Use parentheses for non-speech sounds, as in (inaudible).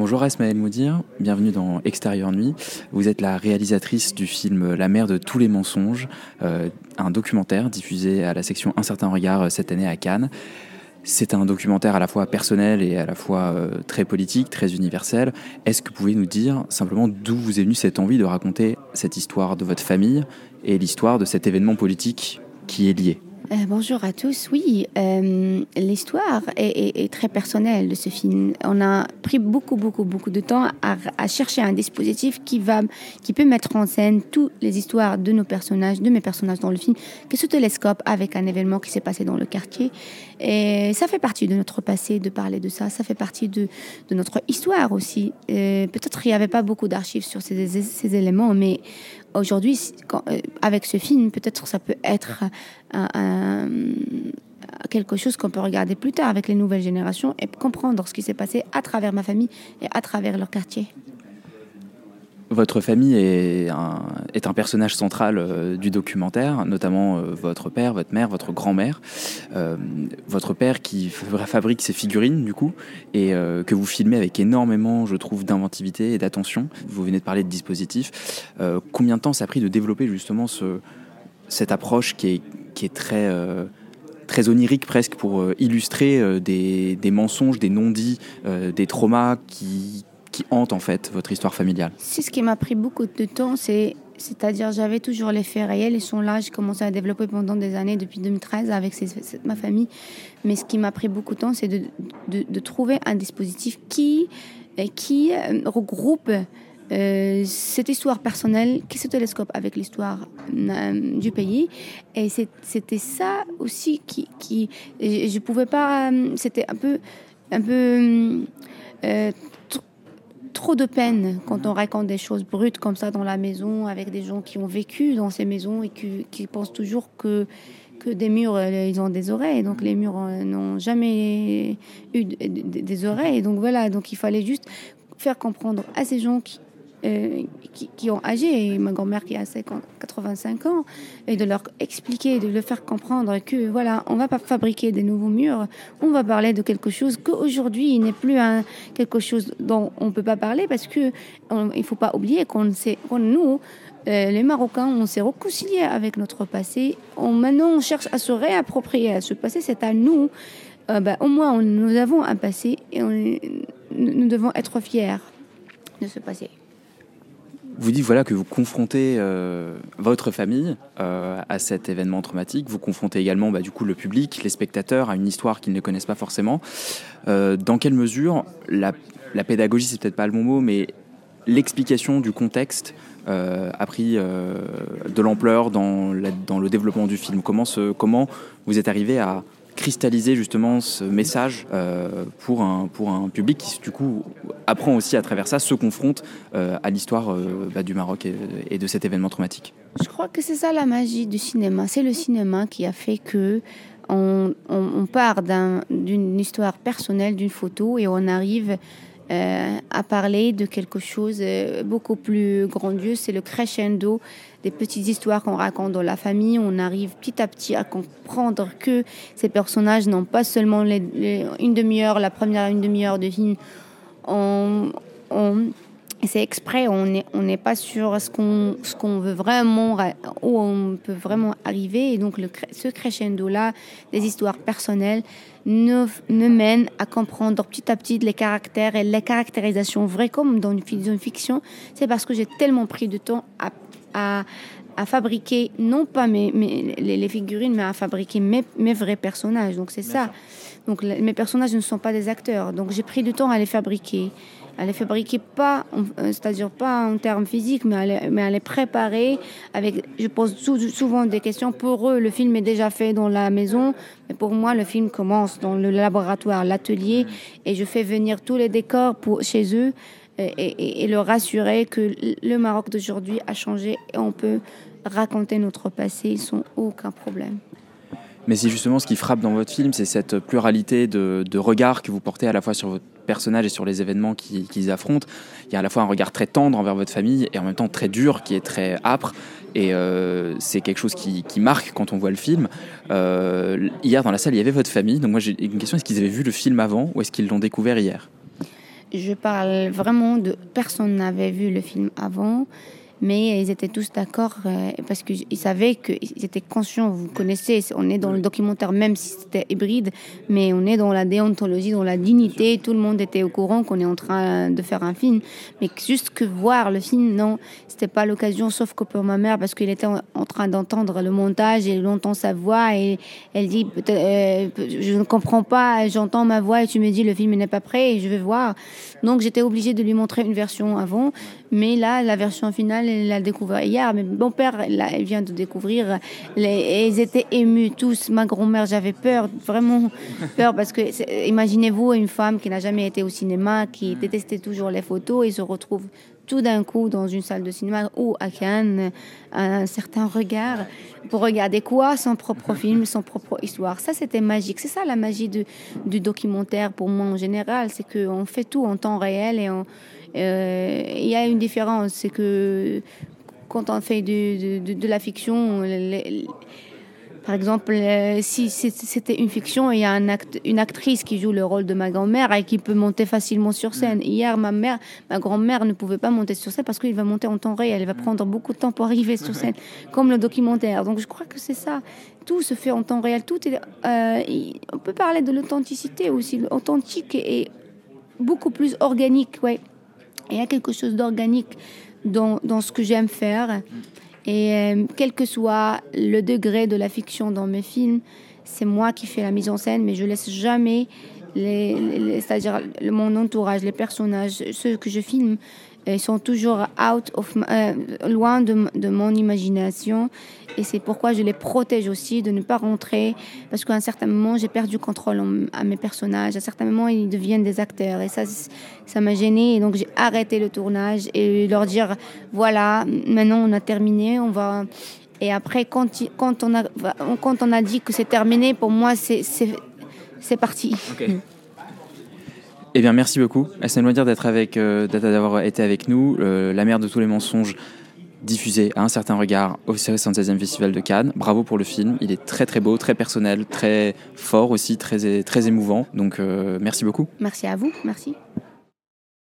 Bonjour Esmaël Moudir, bienvenue dans Extérieur Nuit. Vous êtes la réalisatrice du film La mère de tous les mensonges, euh, un documentaire diffusé à la section Un certain regard euh, cette année à Cannes. C'est un documentaire à la fois personnel et à la fois euh, très politique, très universel. Est-ce que vous pouvez nous dire simplement d'où vous est venue cette envie de raconter cette histoire de votre famille et l'histoire de cet événement politique qui est lié? Euh, bonjour à tous. Oui, euh, l'histoire est, très personnelle de ce film. On a pris beaucoup, beaucoup, beaucoup de temps à, chercher un dispositif qui va, qui peut mettre en scène toutes les histoires de nos personnages, de mes personnages dans le film, que ce télescope avec un événement qui s'est passé dans le quartier. Et ça fait partie de notre passé de parler de ça. Ça fait partie de, notre histoire aussi. Euh, peut-être qu'il n'y avait pas beaucoup d'archives sur ces éléments, mais aujourd'hui, euh, avec ce film, peut-être ça peut être quelque chose qu'on peut regarder plus tard avec les nouvelles générations et comprendre ce qui s'est passé à travers ma famille et à travers leur quartier. Votre famille est un, personnage central euh, du documentaire, notamment euh, votre père, votre mère, votre grand-mère. Euh, votre père qui fabrique ses figurines, du coup, et que vous filmez avec énormément, je trouve, d'inventivité et d'attention. Vous venez de parler de dispositifs. combien de temps ça a pris de développer justement ce, cette approche qui est, très onirique presque pour illustrer des, mensonges, des non-dits, des traumas qui, qui hante en fait votre histoire familiale C'est ce qui m'a pris beaucoup de temps, c'est c'est-à-dire j'avais toujours les faits réels, ils sont là, j'ai commencé à développer pendant des années, depuis 2013 avec ma famille. Mais ce qui m'a pris beaucoup de temps, c'est de, de, trouver un dispositif qui, euh, qui euh, regroupe euh, cette histoire personnelle qui se télescope avec l'histoire du pays. Et c'était ça aussi qui, qui je pouvais pas, c'était un peu, un peu trop de peine quand on raconte des choses brutes comme ça dans la maison avec des gens qui ont vécu dans ces maisons et qui, pensent toujours que que des murs, euh, ils ont des oreilles. Donc les murs euh, n'ont jamais eu des oreilles. Donc voilà, donc il fallait juste faire comprendre à ces gens euh, qui, ont âgé, et ma grand-mère qui a 85 ans, et de leur expliquer, de leur faire comprendre que voilà, on va pas fabriquer des nouveaux murs, on va parler de quelque chose qu'aujourd'hui n'est plus un, quelque chose dont on peut pas parler parce que on, il faut pas oublier qu'on sait, nous, euh, les Marocains, on s'est réconciliés avec notre passé. On, maintenant, on cherche à se réapproprier à ce passé. C'est à nous. Euh, ben, au moins, nous avons un passé et nous devons être fiers de ce passé vous dites voilà que vous confrontez euh, votre famille euh, à cet événement traumatique. Vous confrontez également bah, du coup le public, les spectateurs à une histoire qu'ils ne connaissent pas forcément. Euh, dans quelle mesure la, la pédagogie, c'est peut-être pas le bon mot, mais l'explication du contexte a pris de l'ampleur dans, le développement du film? Comment vous êtes arrivé à cristalliser justement ce message euh, pour, un, pour un public qui du coup apprend aussi à travers ça, se confronte euh, à l'histoire euh, bah, du Maroc et, de cet événement traumatique. Je crois que c'est ça la magie du cinéma. C'est le cinéma qui a fait que on, on, part d'une histoire personnelle, d'une photo, et on arrive à parler de quelque chose beaucoup plus grandiose. C'est le crescendo des petites histoires qu'on raconte dans la famille, on arrive petit à petit à comprendre que ces personnages n'ont pas seulement une demi-heure, la première une demi-heure de film. C'est exprès, on n'est on pas sur ce qu'on ce qu'on veut vraiment, où on peut vraiment arriver. Et donc, le, ce crescendo-là, des histoires personnelles, nous, me mène à comprendre petit à petit les caractères et les caractérisations vraies, comme dans une, une fiction. C'est parce que j'ai tellement pris de temps à à, fabriquer, non pas mes, les, figurines, mais à fabriquer mes, mes vrais personnages. Donc c'est ça. Donc mes personnages ne sont pas des acteurs. Donc j'ai pris du temps à les fabriquer. À les fabriquer pas, euh, c'est-à-dire pas en termes physiques, mais à les, mais préparer. Avec, je pose souvent des questions. Pour eux, le film est déjà fait dans la maison, mais pour moi, le film commence dans le laboratoire, l'atelier, et je fais venir tous les décors pour, chez eux et, leur rassurer que le Maroc d'aujourd'hui a changé et on peut raconter notre passé sans aucun problème. Mais c'est justement ce qui frappe dans votre film, c'est cette pluralité de, regards que vous portez à la fois sur votre personnage et sur les événements qu'ils affrontent. Il y a à la fois un regard très tendre envers votre famille et en même temps très dur, qui est très âpre. Et euh, c'est quelque chose qui, marque quand on voit le film. Euh, hier, dans la salle, il y avait votre famille. Donc moi, j'ai une question, est-ce qu'ils avaient vu le film avant ou est-ce qu'ils l'ont découvert hier? Je parle vraiment de personne n'avait vu le film avant mais ils étaient tous d'accord euh, parce qu'ils savaient qu'ils étaient conscients. Vous connaissez, on est dans le documentaire, même si c'était hybride, mais on est dans la déontologie, dans la dignité. Tout le monde était au courant qu'on est en train de faire un film, mais juste que voir le film, non, c'était pas l'occasion, sauf que pour ma mère, parce qu'il était en train d'entendre le montage et il entend sa voix et elle dit euh, je ne comprends pas, j'entends ma voix et tu me dis le film n'est pas prêt et je vais voir. Donc j'étais obligée de lui montrer une version avant, mais là la version finale elle l'a découvert hier. Mais mon père là, elle vient de découvrir. Les, ils étaient émus tous. Ma grand-mère j'avais peur, vraiment peur parce que imaginez-vous une femme qui n'a jamais été au cinéma, qui détestait toujours les photos et se retrouve tout d'un coup dans une salle de cinéma ou à Cannes un certain regard pour regarder quoi? Son propre (laughs) film, son propre histoire. Ça, c'était magique. C'est ça la magie du, du, documentaire pour moi en général. C'est qu'on fait tout en temps réel et euh, il y a une différence. C'est que quand on fait de, de, de la fiction, les, par exemple, euh, si c'était une fiction, il y a un une actrice qui joue le rôle de ma grand-mère et qui peut monter facilement sur scène. Mm. Hier, ma mère, ma grand-mère ne pouvait pas monter sur scène parce qu'il va monter en temps réel. Elle va mm. prendre beaucoup de temps pour arriver sur scène, comme le documentaire. Donc, je crois que c'est ça. Tout se fait en temps réel. Tout est, euh, on peut parler de l'authenticité aussi. Authentique et beaucoup plus organique, ouais. Il y a quelque chose d'organique dans, dans ce que j'aime faire. Et euh, quel que soit le degré de la fiction dans mes films, c'est moi qui fais la mise en scène, mais je laisse jamais les, c'est-à-dire mon entourage, les personnages, ceux que je filme, ils sont toujours out of, euh, loin de, de, mon imagination. Et c'est pourquoi je les protège aussi de ne pas rentrer. Parce qu'à un certain moment, j'ai perdu contrôle à mes personnages. À un certain moment, ils deviennent des acteurs. Et ça, ça m'a gêné. Et donc, j'ai arrêté le tournage et leur dire voilà, maintenant on a terminé. On va. Et après, quand, quand, on, a, quand on a dit que c'est terminé, pour moi, c'est parti. Eh bien, merci beaucoup. C'est un dire d'être avec, euh, d'avoir été avec nous. Euh, la mère de tous les mensonges diffusé à un certain regard au 76e Festival de Cannes. Bravo pour le film. Il est très très beau, très personnel, très fort aussi, très, très émouvant. Donc euh, merci beaucoup. Merci à vous. Merci.